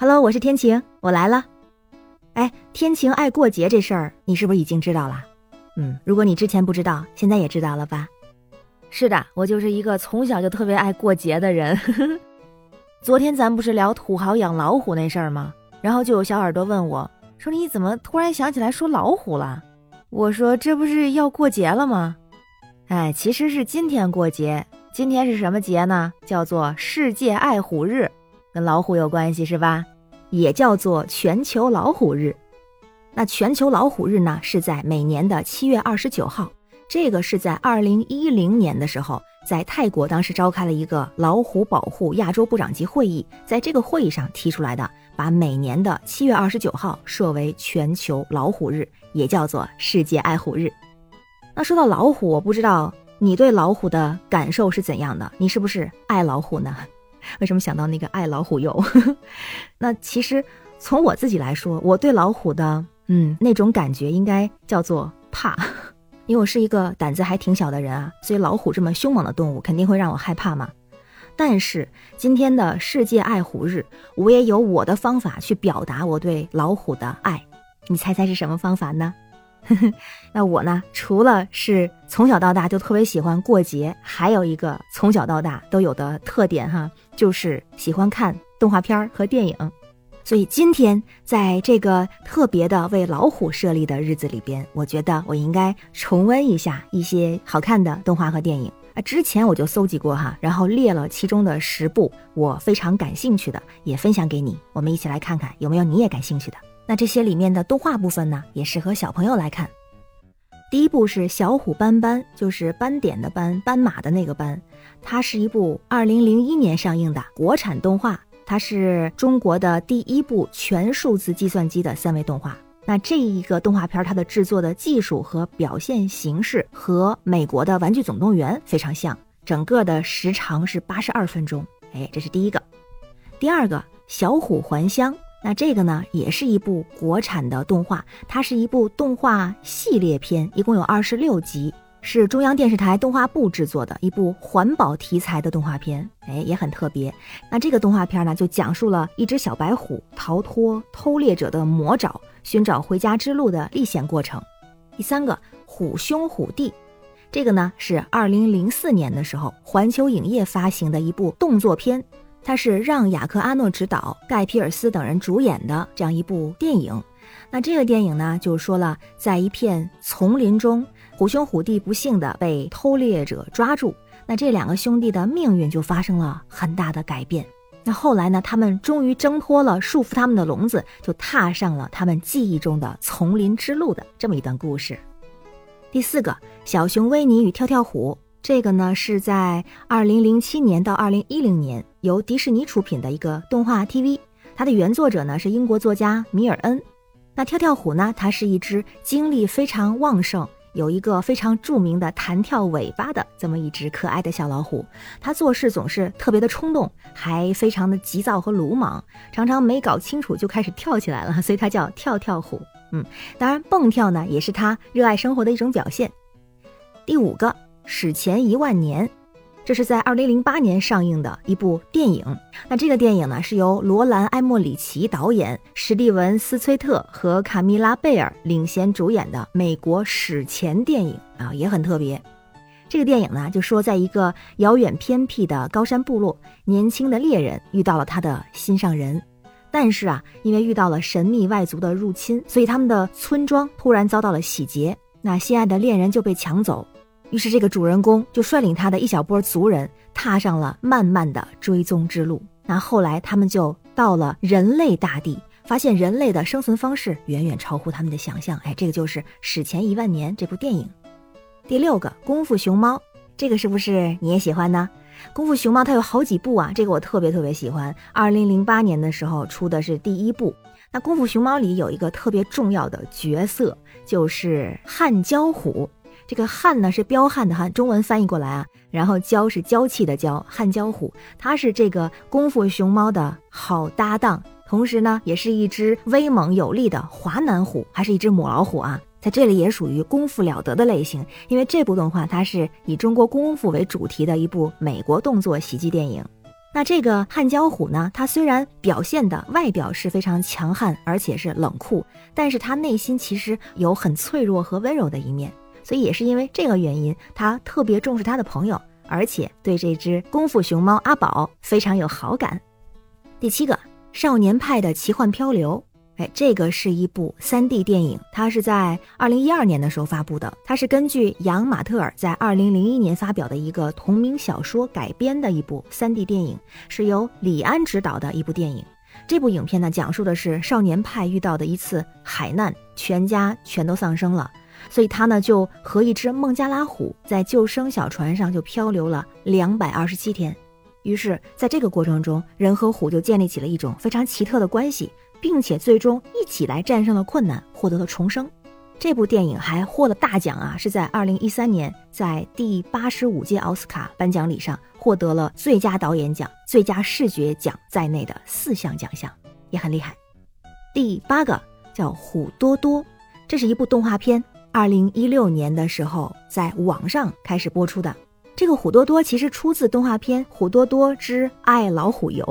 Hello，我是天晴，我来了。哎，天晴爱过节这事儿，你是不是已经知道了？嗯，如果你之前不知道，现在也知道了吧？是的，我就是一个从小就特别爱过节的人。昨天咱不是聊土豪养老虎那事儿吗？然后就有小耳朵问我，说你怎么突然想起来说老虎了？我说这不是要过节了吗？哎，其实是今天过节。今天是什么节呢？叫做世界爱虎日，跟老虎有关系是吧？也叫做全球老虎日。那全球老虎日呢，是在每年的七月二十九号。这个是在二零一零年的时候，在泰国当时召开了一个老虎保护亚洲部长级会议，在这个会议上提出来的，把每年的七月二十九号设为全球老虎日，也叫做世界爱虎日。那说到老虎，我不知道。你对老虎的感受是怎样的？你是不是爱老虎呢？为什么想到那个爱老虎友？那其实从我自己来说，我对老虎的嗯那种感觉应该叫做怕，因为我是一个胆子还挺小的人啊，所以老虎这么凶猛的动物肯定会让我害怕嘛。但是今天的世界爱虎日，我也有我的方法去表达我对老虎的爱，你猜猜是什么方法呢？那我呢？除了是从小到大就特别喜欢过节，还有一个从小到大都有的特点哈，就是喜欢看动画片和电影。所以今天在这个特别的为老虎设立的日子里边，我觉得我应该重温一下一些好看的动画和电影啊。之前我就搜集过哈，然后列了其中的十部我非常感兴趣的，也分享给你。我们一起来看看有没有你也感兴趣的。那这些里面的动画部分呢，也适合小朋友来看。第一部是《小虎斑斑》，就是斑点的斑，斑马的那个斑。它是一部二零零一年上映的国产动画，它是中国的第一部全数字计算机的三维动画。那这一个动画片，它的制作的技术和表现形式和美国的《玩具总动员》非常像，整个的时长是八十二分钟。哎，这是第一个。第二个，《小虎还乡》。那这个呢，也是一部国产的动画，它是一部动画系列片，一共有二十六集，是中央电视台动画部制作的一部环保题材的动画片，哎，也很特别。那这个动画片呢，就讲述了一只小白虎逃脱偷猎者的魔爪，寻找回家之路的历险过程。第三个，虎兄虎弟，这个呢是二零零四年的时候，环球影业发行的一部动作片。它是让雅克·阿诺执导，盖皮尔斯等人主演的这样一部电影。那这个电影呢，就说了在一片丛林中，虎兄虎弟不幸的被偷猎者抓住，那这两个兄弟的命运就发生了很大的改变。那后来呢，他们终于挣脱了束缚他们的笼子，就踏上了他们记忆中的丛林之路的这么一段故事。第四个，小熊维尼与跳跳虎。这个呢是在二零零七年到二零一零年由迪士尼出品的一个动画 TV，它的原作者呢是英国作家米尔恩。那跳跳虎呢，它是一只精力非常旺盛、有一个非常著名的弹跳尾巴的这么一只可爱的小老虎。它做事总是特别的冲动，还非常的急躁和鲁莽，常常没搞清楚就开始跳起来了，所以它叫跳跳虎。嗯，当然蹦跳呢也是它热爱生活的一种表现。第五个。史前一万年，这是在二零零八年上映的一部电影。那这个电影呢，是由罗兰·埃莫里奇导演，史蒂文·斯崔特和卡米拉·贝尔领衔主演的美国史前电影啊，也很特别。这个电影呢，就说在一个遥远偏僻的高山部落，年轻的猎人遇到了他的心上人，但是啊，因为遇到了神秘外族的入侵，所以他们的村庄突然遭到了洗劫，那心爱的恋人就被抢走。于是，这个主人公就率领他的一小波族人，踏上了漫漫的追踪之路。那后来，他们就到了人类大地，发现人类的生存方式远远超乎他们的想象。哎，这个就是《史前一万年》这部电影。第六个《功夫熊猫》，这个是不是你也喜欢呢？《功夫熊猫》它有好几部啊，这个我特别特别喜欢。二零零八年的时候出的是第一部。那《功夫熊猫》里有一个特别重要的角色，就是汉娇虎。这个汉呢是彪悍的汉，中文翻译过来啊，然后娇是娇气的娇，汉娇虎，它是这个功夫熊猫的好搭档，同时呢也是一只威猛有力的华南虎，还是一只母老虎啊，在这里也属于功夫了得的类型，因为这部动画它是以中国功夫为主题的一部美国动作喜剧电影。那这个汉江虎呢，它虽然表现的外表是非常强悍，而且是冷酷，但是它内心其实有很脆弱和温柔的一面。所以也是因为这个原因，他特别重视他的朋友，而且对这只功夫熊猫阿宝非常有好感。第七个，少年派的奇幻漂流。哎，这个是一部 3D 电影，它是在2012年的时候发布的。它是根据杨马特尔在2001年发表的一个同名小说改编的一部 3D 电影，是由李安执导的一部电影。这部影片呢，讲述的是少年派遇到的一次海难，全家全都丧生了，所以他呢就和一只孟加拉虎在救生小船上就漂流了两百二十七天。于是，在这个过程中，人和虎就建立起了一种非常奇特的关系。并且最终一起来战胜了困难，获得了重生。这部电影还获了大奖啊！是在二零一三年在第八十五届奥斯卡颁奖礼上获得了最佳导演奖、最佳视觉奖在内的四项奖项，也很厉害。第八个叫《虎多多》，这是一部动画片，二零一六年的时候在网上开始播出的。这个虎多多其实出自动画片《虎多多之爱老虎游》，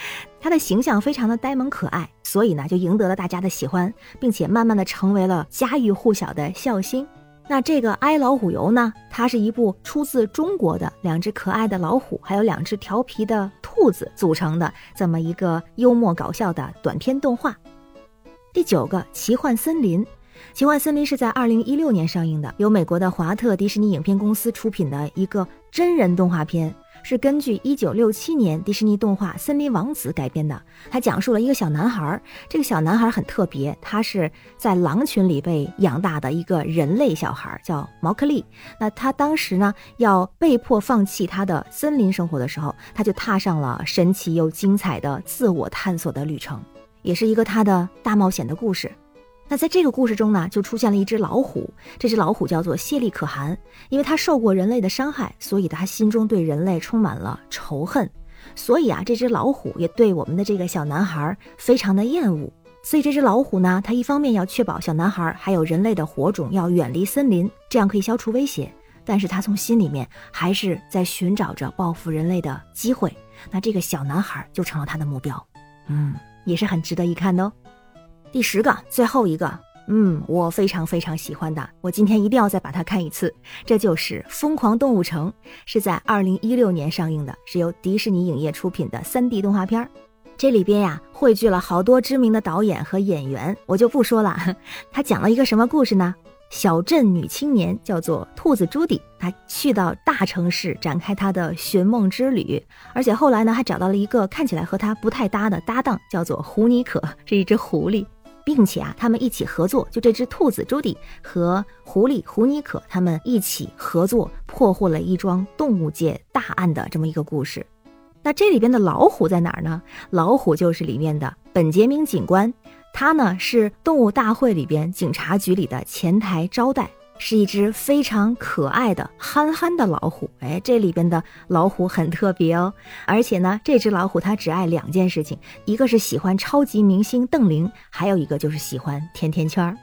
它的形象非常的呆萌可爱，所以呢就赢得了大家的喜欢，并且慢慢的成为了家喻户晓的笑星。那这个《爱老虎游》呢，它是一部出自中国的两只可爱的老虎，还有两只调皮的兔子组成的这么一个幽默搞笑的短片动画。第九个《奇幻森林》。奇幻森林是在二零一六年上映的，由美国的华特迪士尼影片公司出品的一个真人动画片，是根据一九六七年迪士尼动画《森林王子》改编的。它讲述了一个小男孩，这个小男孩很特别，他是在狼群里被养大的一个人类小孩，叫毛克利。那他当时呢要被迫放弃他的森林生活的时候，他就踏上了神奇又精彩的自我探索的旅程，也是一个他的大冒险的故事。那在这个故事中呢，就出现了一只老虎。这只老虎叫做谢利可汗，因为它受过人类的伤害，所以他心中对人类充满了仇恨。所以啊，这只老虎也对我们的这个小男孩非常的厌恶。所以这只老虎呢，它一方面要确保小男孩还有人类的火种要远离森林，这样可以消除威胁。但是它从心里面还是在寻找着报复人类的机会。那这个小男孩就成了他的目标。嗯，也是很值得一看的哦。第十个，最后一个，嗯，我非常非常喜欢的，我今天一定要再把它看一次。这就是《疯狂动物城》，是在二零一六年上映的，是由迪士尼影业出品的三 D 动画片儿。这里边呀，汇聚了好多知名的导演和演员，我就不说了。他讲了一个什么故事呢？小镇女青年叫做兔子朱迪，她去到大城市展开她的寻梦之旅，而且后来呢，还找到了一个看起来和她不太搭的搭档，叫做胡尼可，是一只狐狸。并且啊，他们一起合作，就这只兔子朱迪和狐狸胡尼可，他们一起合作破获了一桩动物界大案的这么一个故事。那这里边的老虎在哪儿呢？老虎就是里面的本杰明警官，他呢是动物大会里边警察局里的前台招待。是一只非常可爱的憨憨的老虎，哎，这里边的老虎很特别哦，而且呢，这只老虎它只爱两件事情，一个是喜欢超级明星邓玲，还有一个就是喜欢甜甜圈儿。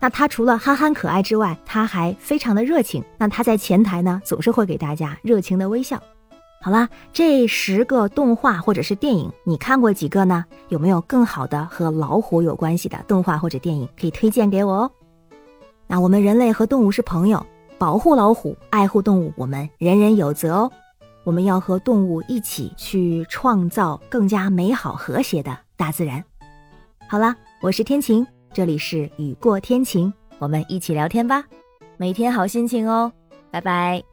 那它除了憨憨可爱之外，它还非常的热情。那它在前台呢，总是会给大家热情的微笑。好啦，这十个动画或者是电影，你看过几个呢？有没有更好的和老虎有关系的动画或者电影可以推荐给我哦？啊我们人类和动物是朋友，保护老虎，爱护动物，我们人人有责哦。我们要和动物一起去创造更加美好和谐的大自然。好了，我是天晴，这里是雨过天晴，我们一起聊天吧，每天好心情哦，拜拜。